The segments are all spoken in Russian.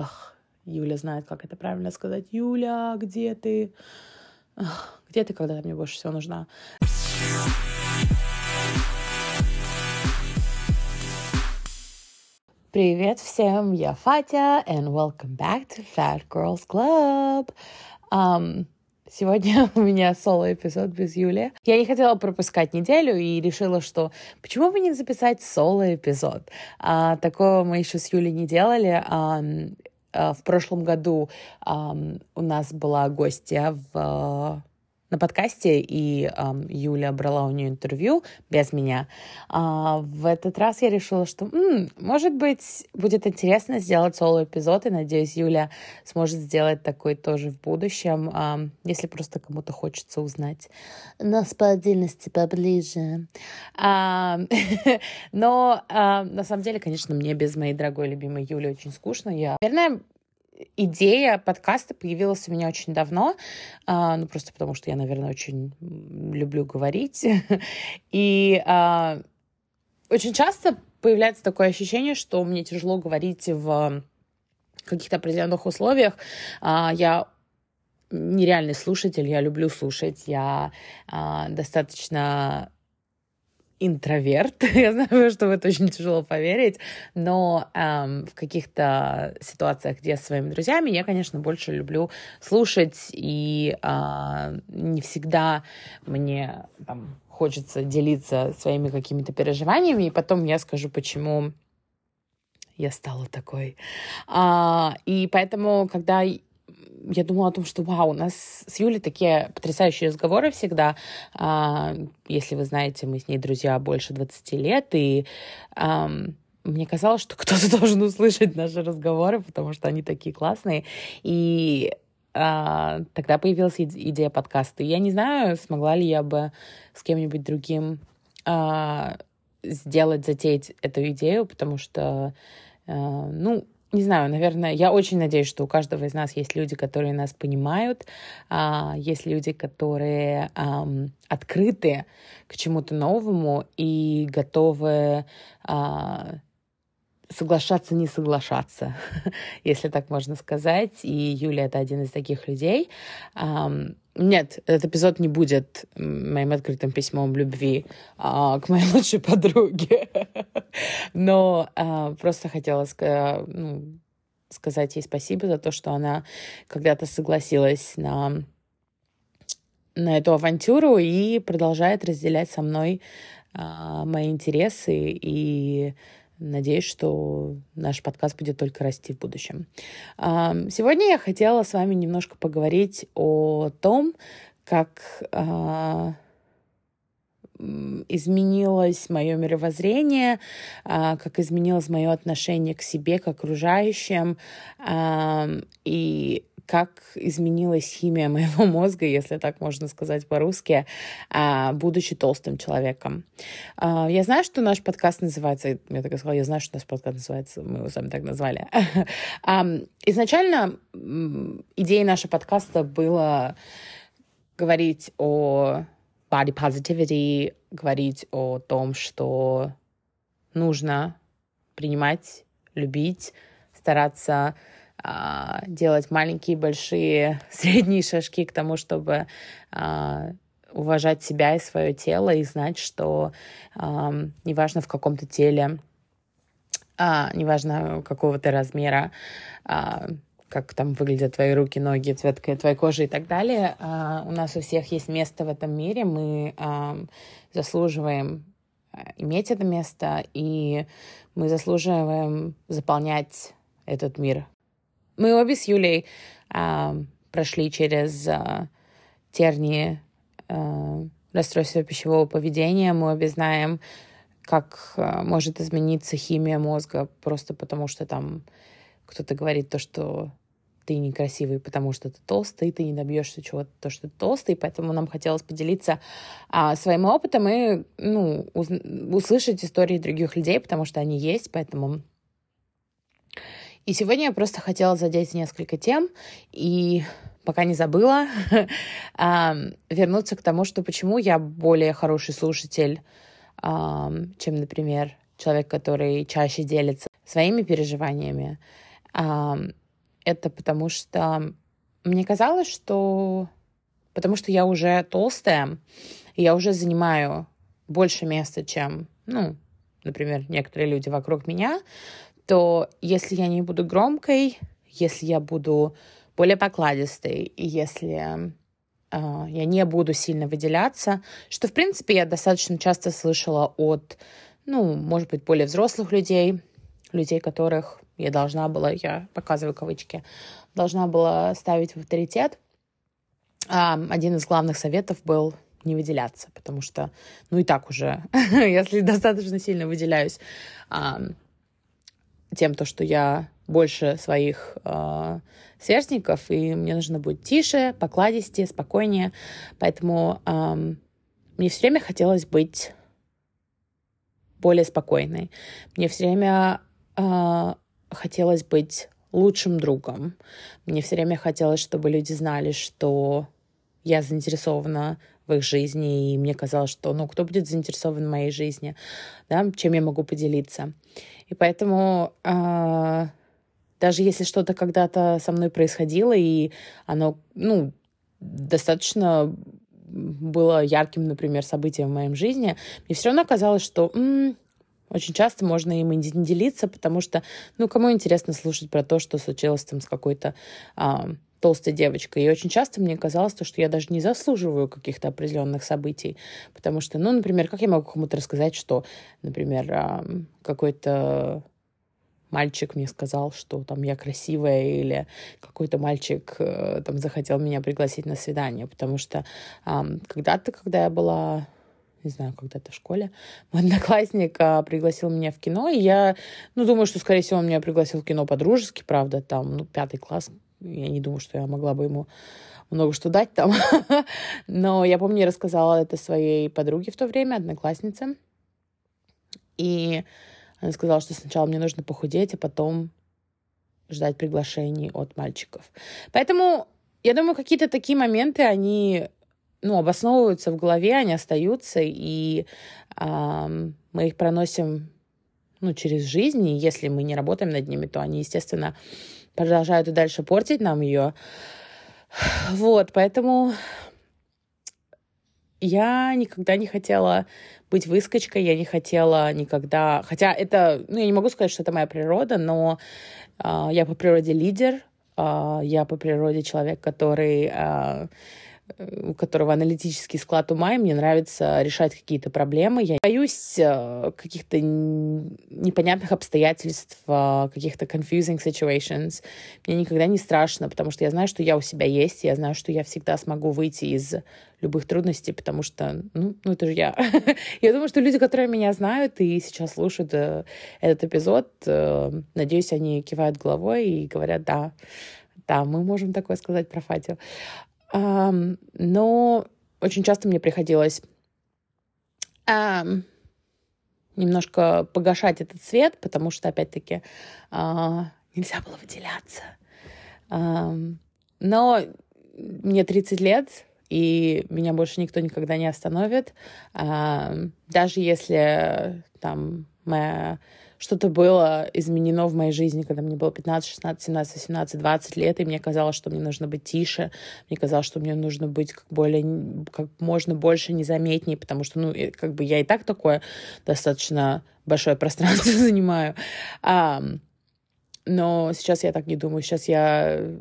Ах, Юля знает, как это правильно сказать. Юля, где ты? Ах, где ты, когда ты мне больше всего нужна? Привет всем, я Фатя, and welcome back to Fat Girls Club. Um, Сегодня у меня соло-эпизод без Юли. Я не хотела пропускать неделю и решила, что почему бы не записать соло-эпизод? А, такого мы еще с Юлей не делали. А, в прошлом году у нас была гостья в на подкасте, и э, Юля брала у нее интервью без меня. А в этот раз я решила, что, м-м, может быть, будет интересно сделать соло-эпизод, и, надеюсь, Юля сможет сделать такой тоже в будущем, э, если просто кому-то хочется узнать нас по отдельности поближе. Но на самом деле, конечно, мне без моей дорогой любимой Юли очень скучно. Я, наверное, идея подкаста появилась у меня очень давно, а, ну просто потому что я, наверное, очень люблю говорить. И а, очень часто появляется такое ощущение, что мне тяжело говорить в каких-то определенных условиях. А, я нереальный слушатель, я люблю слушать, я достаточно интроверт. Я знаю, что в это очень тяжело поверить, но эм, в каких-то ситуациях, где с своими друзьями, я, конечно, больше люблю слушать, и э, не всегда мне там, хочется делиться своими какими-то переживаниями, и потом я скажу, почему я стала такой. А, и поэтому, когда я думала о том, что вау, у нас с Юлей такие потрясающие разговоры всегда. А, если вы знаете, мы с ней друзья больше 20 лет, и а, мне казалось, что кто-то должен услышать наши разговоры, потому что они такие классные. И а, тогда появилась идея подкаста. Я не знаю, смогла ли я бы с кем-нибудь другим а, сделать, затеять эту идею, потому что, а, ну, не знаю, наверное, я очень надеюсь, что у каждого из нас есть люди, которые нас понимают, а, есть люди, которые открыты к чему-то новому и готовы а, соглашаться, не соглашаться, если так можно сказать. И Юля это один из таких людей. Нет, этот эпизод не будет моим открытым письмом любви а, к моей лучшей подруге. Но а, просто хотела сказать, ну, сказать ей спасибо за то, что она когда-то согласилась на, на эту авантюру и продолжает разделять со мной а, мои интересы и Надеюсь, что наш подкаст будет только расти в будущем. Сегодня я хотела с вами немножко поговорить о том, как а, изменилось мое мировоззрение, а, как изменилось мое отношение к себе, к окружающим, и как изменилась химия моего мозга, если так можно сказать по-русски, а, будучи толстым человеком. А, я знаю, что наш подкаст называется, я так и сказала, я знаю, что наш подкаст называется, мы его сами так назвали. Изначально идеей нашего подкаста было говорить о body positivity, говорить о том, что нужно принимать, любить, стараться а, делать маленькие, большие, средние шажки к тому, чтобы а, уважать себя и свое тело и знать, что неважно в каком-то теле, а, неважно какого то размера, как там выглядят твои руки, ноги, цвет твоей кожи и так далее. У нас у всех есть место в этом мире, мы заслуживаем иметь это место, и мы заслуживаем заполнять этот мир мы обе с Юлей а, прошли через а, тернии а, расстройства пищевого поведения. Мы обе знаем, как а, может измениться химия мозга просто потому, что там кто-то говорит то, что ты некрасивый, потому что ты толстый, ты не добьешься чего-то, то, что ты толстый, поэтому нам хотелось поделиться а, своим опытом и ну, уз- услышать истории других людей, потому что они есть, поэтому и сегодня я просто хотела задеть несколько тем и пока не забыла, вернуться к тому, что почему я более хороший слушатель, чем, например, человек, который чаще делится своими переживаниями. это потому что мне казалось, что потому что я уже толстая, и я уже занимаю больше места, чем, ну, например, некоторые люди вокруг меня, то если я не буду громкой, если я буду более покладистой, если э, я не буду сильно выделяться, что, в принципе, я достаточно часто слышала от, ну, может быть, более взрослых людей, людей, которых я должна была, я показываю кавычки, должна была ставить в авторитет. А, один из главных советов был не выделяться, потому что, ну и так уже, если достаточно сильно выделяюсь тем, то, что я больше своих а, сверстников, и мне нужно быть тише, покладистее, спокойнее, поэтому а, мне все время хотелось быть более спокойной. Мне все время а, хотелось быть лучшим другом. Мне все время хотелось, чтобы люди знали, что я заинтересована в их жизни, и мне казалось, что, ну, кто будет заинтересован в моей жизни, да, чем я могу поделиться. И поэтому э, даже если что-то когда-то со мной происходило, и оно, ну, достаточно было ярким, например, событием в моей жизни, мне все равно казалось, что м-м, очень часто можно им не делиться, потому что, ну, кому интересно слушать про то, что случилось там с какой-то а, толстой девочкой. И очень часто мне казалось, то, что я даже не заслуживаю каких-то определенных событий. Потому что, ну, например, как я могу кому-то рассказать, что, например, какой-то мальчик мне сказал, что там я красивая, или какой-то мальчик э, там захотел меня пригласить на свидание, потому что когда-то, когда я была не знаю, когда-то в школе, мой одноклассник а, пригласил меня в кино, и я, ну, думаю, что, скорее всего, он меня пригласил в кино по-дружески, правда, там, ну, пятый класс, я не думаю, что я могла бы ему много что дать там, но я помню, я рассказала это своей подруге в то время, однокласснице, и она сказала, что сначала мне нужно похудеть, а потом ждать приглашений от мальчиков. Поэтому я думаю, какие-то такие моменты, они ну, обосновываются в голове, они остаются, и э, мы их проносим ну, через жизнь, и если мы не работаем над ними, то они, естественно, продолжают и дальше портить нам ее. Вот, поэтому я никогда не хотела быть выскочкой, я не хотела никогда... Хотя это... Ну, я не могу сказать, что это моя природа, но э, я по природе лидер, э, я по природе человек, который... Э, у которого аналитический склад ума, и мне нравится решать какие-то проблемы. Я боюсь э, каких-то непонятных обстоятельств, э, каких-то confusing situations. Мне никогда не страшно, потому что я знаю, что я у себя есть, я знаю, что я всегда смогу выйти из любых трудностей, потому что, ну, ну это же я. я думаю, что люди, которые меня знают и сейчас слушают э, этот эпизод, надеюсь, они кивают головой и говорят, да, да, мы можем такое сказать про Фатю. Но очень часто мне приходилось немножко погашать этот свет, потому что, опять-таки, uh, нельзя было выделяться. Но мне 30 лет, и меня больше никто никогда не остановит. Даже если там моя что-то было изменено в моей жизни, когда мне было 15, 16, 17, 18, 20 лет, и мне казалось, что мне нужно быть тише, мне казалось, что мне нужно быть как более, как можно больше незаметнее, потому что, ну, как бы я и так такое достаточно большое пространство занимаю. А, но сейчас я так не думаю. Сейчас я э,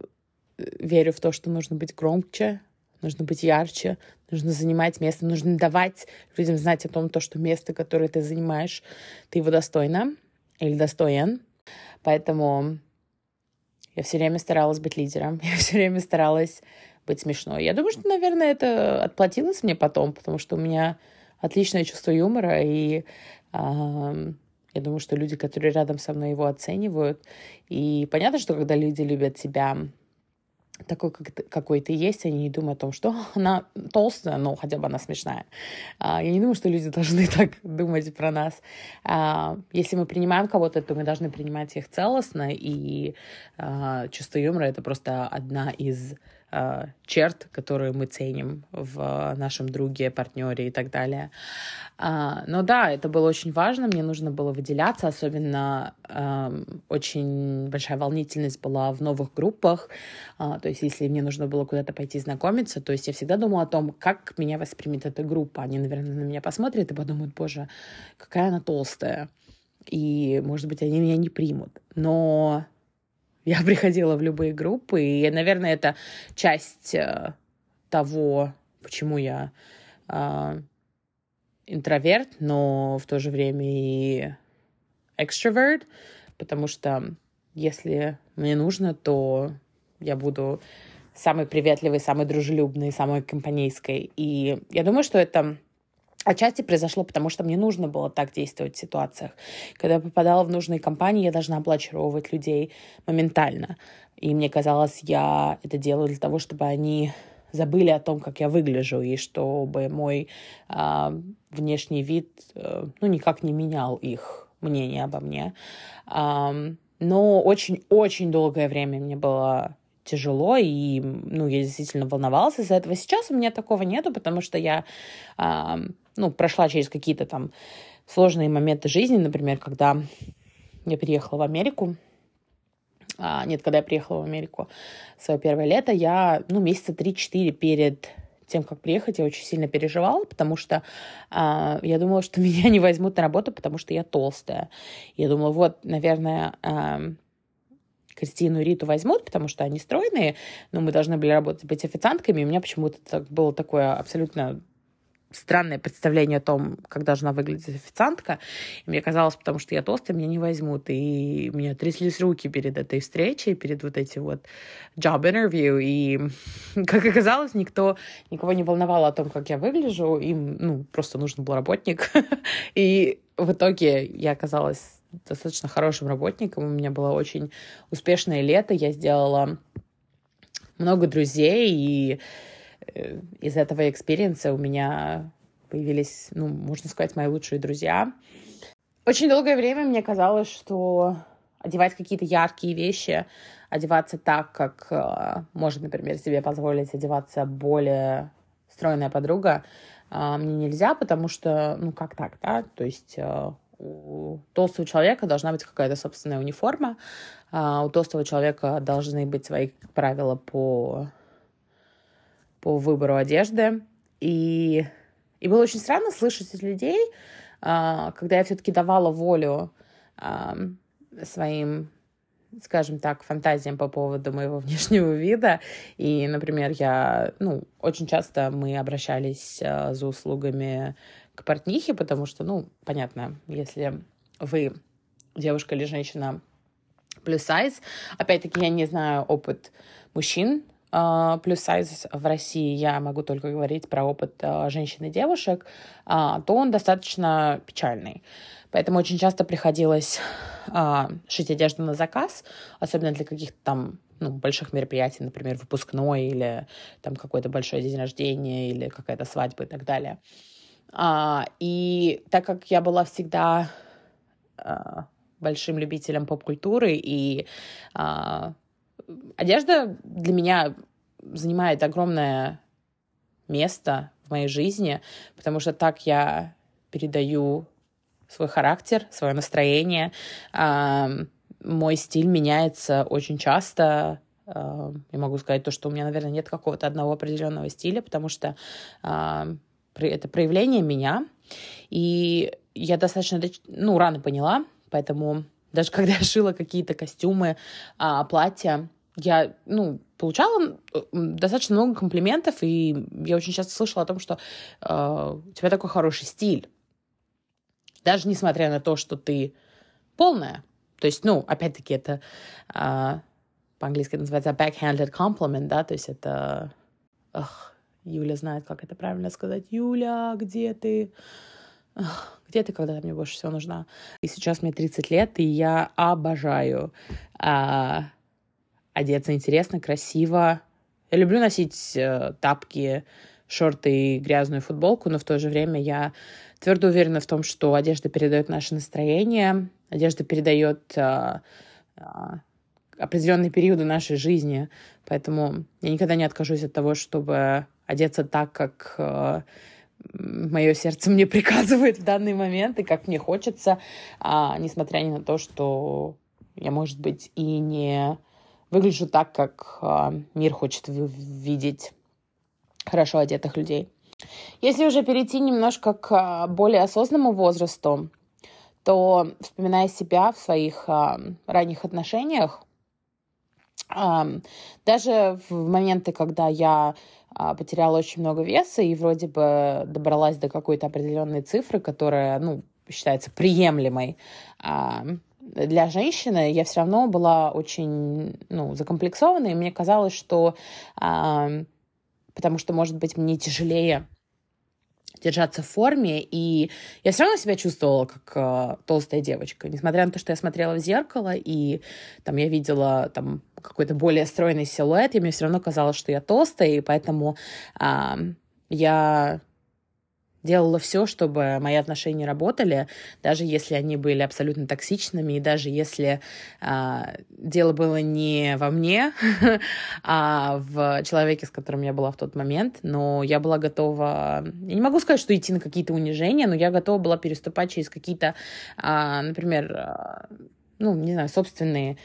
верю в то, что нужно быть громче, нужно быть ярче, нужно занимать место, нужно давать людям знать о том, то, что место, которое ты занимаешь, ты его достойна или достоин. Поэтому я все время старалась быть лидером, я все время старалась быть смешной. Я думаю, что, наверное, это отплатилось мне потом, потому что у меня отличное чувство юмора, и э, я думаю, что люди, которые рядом со мной его оценивают. И понятно, что когда люди любят тебя такой, как, какой ты есть, они не думают о том, что она толстая, но хотя бы она смешная. А, я не думаю, что люди должны так думать про нас. А, если мы принимаем кого-то, то мы должны принимать их целостно, и а, чувство юмора — это просто одна из черт, которые мы ценим в нашем друге, партнере и так далее. А, но да, это было очень важно, мне нужно было выделяться, особенно э, очень большая волнительность была в новых группах, а, то есть если мне нужно было куда-то пойти знакомиться, то есть я всегда думала о том, как меня воспримет эта группа. Они, наверное, на меня посмотрят и подумают, боже, какая она толстая, и, может быть, они меня не примут. Но я приходила в любые группы, и, наверное, это часть э, того, почему я э, интроверт, но в то же время и экстраверт, потому что если мне нужно, то я буду самой приветливой, самой дружелюбной, самой компанейской. И я думаю, что это Отчасти произошло, потому что мне нужно было так действовать в ситуациях. Когда я попадала в нужные компании, я должна была очаровывать людей моментально. И мне казалось, я это делаю для того, чтобы они забыли о том, как я выгляжу, и чтобы мой э, внешний вид э, ну, никак не менял их мнение обо мне. Э, но очень-очень долгое время мне было тяжело, и, ну, я действительно волновалась из-за этого. Сейчас у меня такого нету, потому что я, э, ну, прошла через какие-то там сложные моменты жизни, например, когда я переехала в Америку, а, нет, когда я приехала в Америку свое первое лето, я, ну, месяца 3-4 перед тем, как приехать, я очень сильно переживала, потому что а, я думала, что меня не возьмут на работу, потому что я толстая. Я думала, вот, наверное, а, Кристину и Риту возьмут, потому что они стройные, но мы должны были работать, быть официантками. И у меня почему-то так, было такое абсолютно странное представление о том, как должна выглядеть официантка. И мне казалось, потому что я толстая, меня не возьмут. И у меня тряслись руки перед этой встречей, перед вот этим вот job interview. И, как оказалось, никто, никого не волновало о том, как я выгляжу. Им, ну, просто нужен был работник. И в итоге я оказалась достаточно хорошим работником. У меня было очень успешное лето. Я сделала много друзей, и Э, из этого experience а у меня появились, ну, можно сказать, мои лучшие друзья. Очень долгое время мне казалось, что одевать какие-то яркие вещи, одеваться так, как э, может, например, себе позволить одеваться более стройная подруга, э, мне нельзя, потому что, ну, как так, да? То есть э, у толстого человека должна быть какая-то собственная униформа, э, у толстого человека должны быть свои правила по по выбору одежды. И, и было очень странно слышать от людей, а, когда я все-таки давала волю а, своим скажем так, фантазиям по поводу моего внешнего вида. И, например, я, ну, очень часто мы обращались э, за услугами к портнихе, потому что, ну, понятно, если вы девушка или женщина плюс сайз, опять-таки я не знаю опыт мужчин, а, плюс сайз в России, я могу только говорить про опыт а, женщин и девушек, а, то он достаточно печальный. Поэтому очень часто приходилось шить одежду на заказ, особенно для каких-то там ну, больших мероприятий, например, выпускной или там какой-то большой день рождения или какая-то свадьба и так далее. И так как я была всегда большим любителем поп-культуры и одежда для меня занимает огромное место в моей жизни, потому что так я передаю свой характер, свое настроение. Мой стиль меняется очень часто. Я могу сказать то, что у меня, наверное, нет какого-то одного определенного стиля, потому что это проявление меня. И я достаточно ну, рано поняла, поэтому даже когда я шила какие-то костюмы, платья, я, ну, получала достаточно много комплиментов, и я очень часто слышала о том, что э, у тебя такой хороший стиль. Даже несмотря на то, что ты полная. То есть, ну, опять-таки, это э, по-английски называется backhanded compliment, да, то есть это... Эх, Юля знает, как это правильно сказать. Юля, где ты? Где ты, когда ты мне больше всего нужна? И сейчас мне 30 лет, и я обожаю э, одеться интересно, красиво. Я люблю носить э, тапки, шорты и грязную футболку, но в то же время я твердо уверена в том, что одежда передает наше настроение, одежда передает э, э, определенные периоды нашей жизни. Поэтому я никогда не откажусь от того, чтобы одеться так, как э, мое сердце мне приказывает в данный момент и как мне хочется, а, несмотря ни на то, что я, может быть, и не выгляжу так, как а, мир хочет видеть хорошо одетых людей. Если уже перейти немножко к а, более осознанному возрасту, то, вспоминая себя в своих а, ранних отношениях, даже в моменты, когда я потеряла очень много веса и вроде бы добралась до какой-то определенной цифры, которая, ну, считается приемлемой а, для женщины, я все равно была очень, ну, закомплексована, и мне казалось, что а, потому что, может быть, мне тяжелее держаться в форме, и я все равно себя чувствовала как э, толстая девочка, несмотря на то, что я смотрела в зеркало, и там я видела там какой-то более стройный силуэт, и мне все равно казалось, что я толстая, и поэтому э, я делала все, чтобы мои отношения работали, даже если они были абсолютно токсичными, и даже если а, дело было не во мне, а в человеке, с которым я была в тот момент. Но я была готова, я не могу сказать, что идти на какие-то унижения, но я готова была переступать через какие-то, а, например, а, ну, не знаю, собственные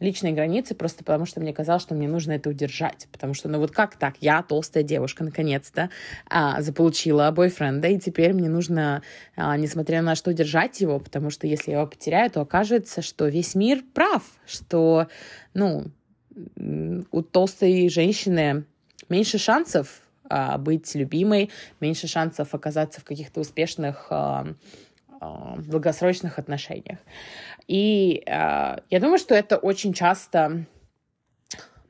личные границы, просто потому что мне казалось, что мне нужно это удержать. Потому что, ну вот как так? Я толстая девушка, наконец-то, а, заполучила бойфренда, и теперь мне нужно, а, несмотря на что, держать его, потому что если я его потеряю, то окажется, что весь мир прав, что, ну, у толстой женщины меньше шансов а, быть любимой, меньше шансов оказаться в каких-то успешных а, а, долгосрочных отношениях. И э, я думаю, что это очень часто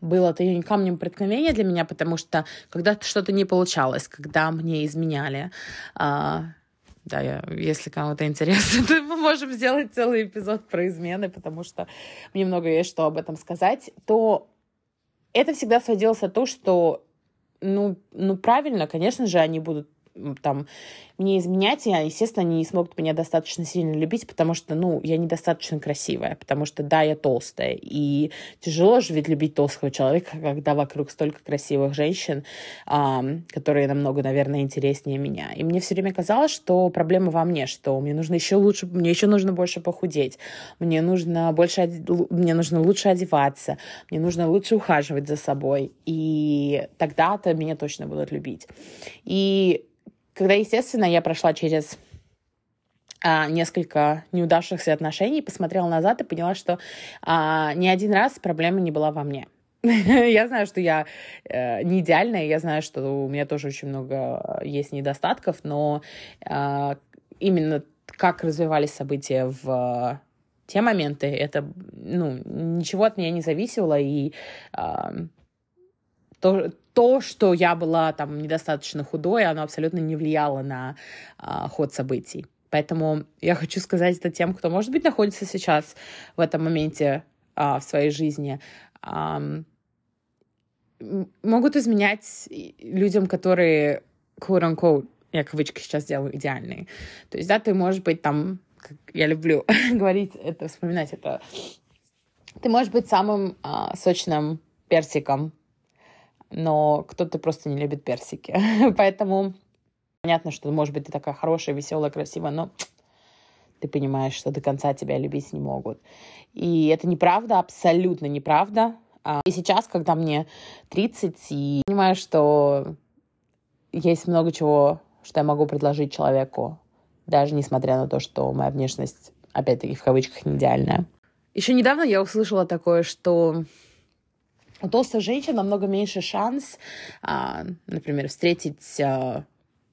было это камнем преткновения для меня, потому что когда что-то не получалось, когда мне изменяли, э, да, я, если кому-то интересно, то мы можем сделать целый эпизод про измены, потому что мне много есть что об этом сказать, то это всегда сводилось о том, что ну, ну правильно, конечно же, они будут там мне изменять, я, естественно, они не смогут меня достаточно сильно любить, потому что, ну, я недостаточно красивая, потому что, да, я толстая, и тяжело же ведь любить толстого человека, когда вокруг столько красивых женщин, которые намного, наверное, интереснее меня. И мне все время казалось, что проблема во мне, что мне нужно еще лучше, мне еще нужно больше похудеть, мне нужно больше, мне нужно лучше одеваться, мне нужно лучше ухаживать за собой, и тогда-то меня точно будут любить. И когда, естественно, я прошла через а, несколько неудавшихся отношений, посмотрела назад и поняла, что а, ни один раз проблема не была во мне. я знаю, что я э, не идеальная, я знаю, что у меня тоже очень много есть недостатков, но э, именно как развивались события в те моменты, это, ну, ничего от меня не зависело, и э, то, то, что я была там недостаточно худой, оно абсолютно не влияло на а, ход событий. Поэтому я хочу сказать это тем, кто, может быть, находится сейчас в этом моменте а, в своей жизни. А, могут изменять людям, которые, quote-unquote, я кавычки сейчас делаю, идеальные. То есть, да, ты можешь быть там, как я люблю говорить это, вспоминать это, ты можешь быть самым а, сочным персиком но кто-то просто не любит персики. Поэтому понятно, что, может быть, ты такая хорошая, веселая, красивая, но ты понимаешь, что до конца тебя любить не могут. И это неправда, абсолютно неправда. А, и сейчас, когда мне 30, и понимаю, что есть много чего, что я могу предложить человеку, даже несмотря на то, что моя внешность, опять-таки, в кавычках, не идеальная. Еще недавно я услышала такое, что у толстой женщины намного меньше шанс, а, например, встретить а,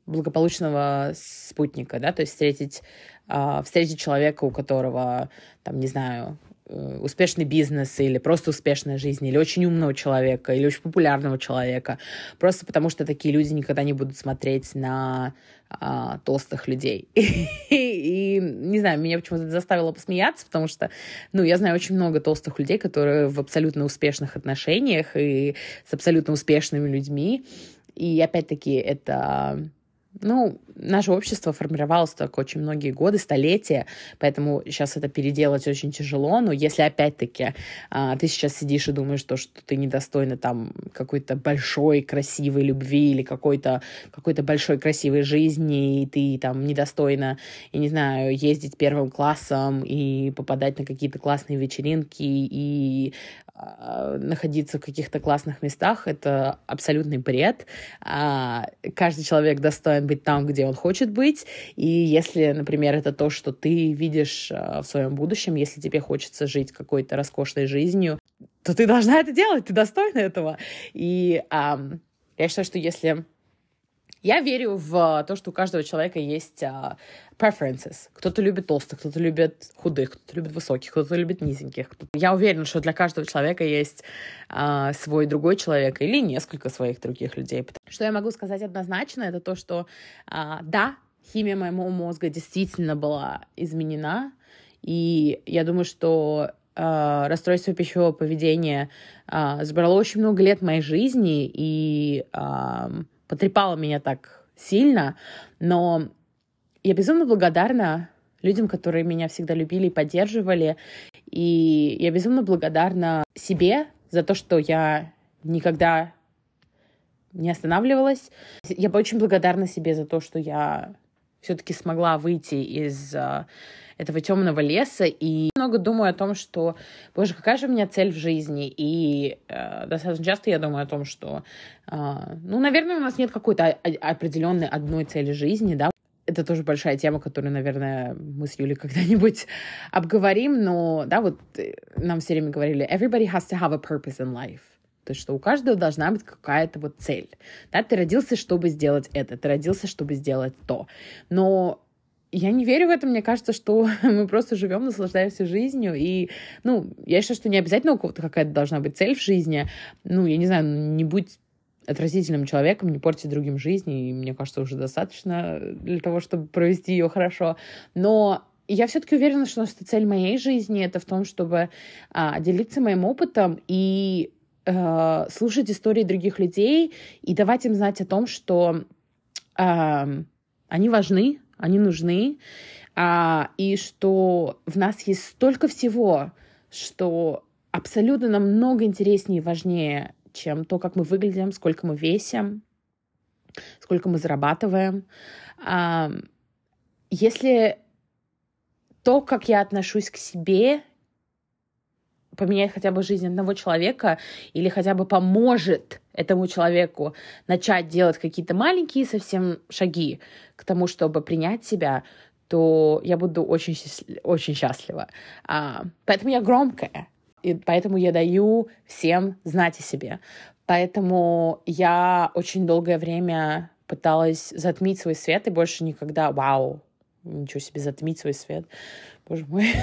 благополучного спутника, да, то есть встретить, а, встретить человека, у которого, там, не знаю, Э, успешный бизнес или просто успешная жизнь, или очень умного человека, или очень популярного человека, просто потому что такие люди никогда не будут смотреть на а, толстых людей. И, не знаю, меня почему-то заставило посмеяться, потому что, ну, я знаю очень много толстых людей, которые в абсолютно успешных отношениях и с абсолютно успешными людьми, и опять-таки это ну, наше общество формировалось так очень многие годы, столетия, поэтому сейчас это переделать очень тяжело, но если опять-таки а, ты сейчас сидишь и думаешь, то, что ты недостойна там какой-то большой красивой любви или какой-то какой-то большой красивой жизни, и ты там недостойна, я не знаю, ездить первым классом и попадать на какие-то классные вечеринки и находиться в каких-то классных местах, это абсолютный бред. А, каждый человек достоин быть там, где он хочет быть. И если, например, это то, что ты видишь а, в своем будущем, если тебе хочется жить какой-то роскошной жизнью, то ты должна это делать, ты достойна этого. И я считаю, что если я верю в то, что у каждого человека есть preferences. Кто-то любит толстых, кто-то любит худых, кто-то любит высоких, кто-то любит низеньких. Я уверена, что для каждого человека есть uh, свой другой человек или несколько своих других людей. Что я могу сказать однозначно, это то, что uh, да, химия моего мозга действительно была изменена, и я думаю, что Uh, расстройство пищевого поведения uh, забрало очень много лет моей жизни, и uh, потрепало меня так сильно, но я безумно благодарна людям, которые меня всегда любили и поддерживали, и я безумно благодарна себе за то, что я никогда не останавливалась. Я очень благодарна себе за то, что я все-таки смогла выйти из uh, этого темного леса. И много думаю о том, что, боже, какая же у меня цель в жизни, и э, достаточно часто я думаю о том, что, э, ну, наверное, у нас нет какой-то определенной одной цели жизни, да, это тоже большая тема, которую, наверное, мы с Юлей когда-нибудь обговорим, но, да, вот э, нам все время говорили, everybody has to have a purpose in life. То есть, что у каждого должна быть какая-то вот цель. Да, ты родился, чтобы сделать это, ты родился, чтобы сделать то. Но я не верю в это, мне кажется, что мы просто живем, наслаждаемся жизнью, и, ну, я считаю, что не обязательно у кого-то какая-то должна быть цель в жизни, ну, я не знаю, не будь отразительным человеком, не порти другим жизнь, и мне кажется, уже достаточно для того, чтобы провести ее хорошо, но я все-таки уверена, что цель моей жизни это в том, чтобы а, делиться моим опытом и а, слушать истории других людей и давать им знать о том, что а, они важны, они нужны, а, и что в нас есть столько всего, что абсолютно намного интереснее и важнее, чем то, как мы выглядим, сколько мы весим, сколько мы зарабатываем. Если то, как я отношусь к себе, поменяет хотя бы жизнь одного человека или хотя бы поможет этому человеку начать делать какие-то маленькие совсем шаги к тому, чтобы принять себя, то я буду очень, очень счастлива. А, поэтому я громкая, и поэтому я даю всем знать о себе. Поэтому я очень долгое время пыталась затмить свой свет и больше никогда, вау, ничего себе, затмить свой свет. Боже мой.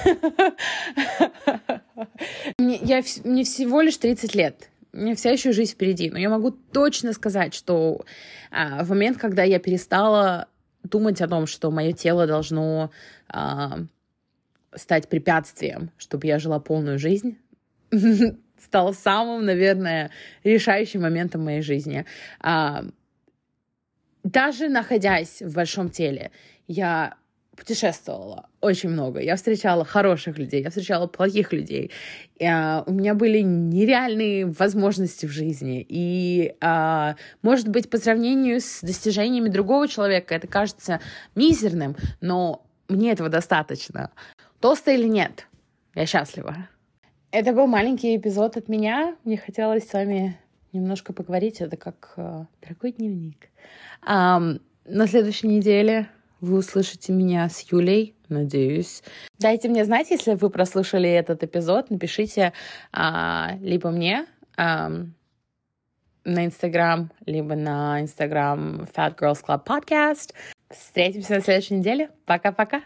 мне, я, мне всего лишь 30 лет. У меня вся еще жизнь впереди. Но я могу точно сказать, что а, в момент, когда я перестала думать о том, что мое тело должно а, стать препятствием, чтобы я жила полную жизнь, стало самым, наверное, решающим моментом моей жизни. А, даже находясь в большом теле, я путешествовала очень много. Я встречала хороших людей, я встречала плохих людей. И, а, у меня были нереальные возможности в жизни. И, а, может быть, по сравнению с достижениями другого человека это кажется мизерным, но мне этого достаточно. Толстая или нет, я счастлива. Это был маленький эпизод от меня. Мне хотелось с вами немножко поговорить. Это как э, дорогой дневник. А, на следующей неделе вы услышите меня с Юлей, надеюсь. Дайте мне знать, если вы прослушали этот эпизод. Напишите а, либо мне а, на Инстаграм, либо на Инстаграм Fat Girls Club Podcast. Встретимся на следующей неделе. Пока-пока.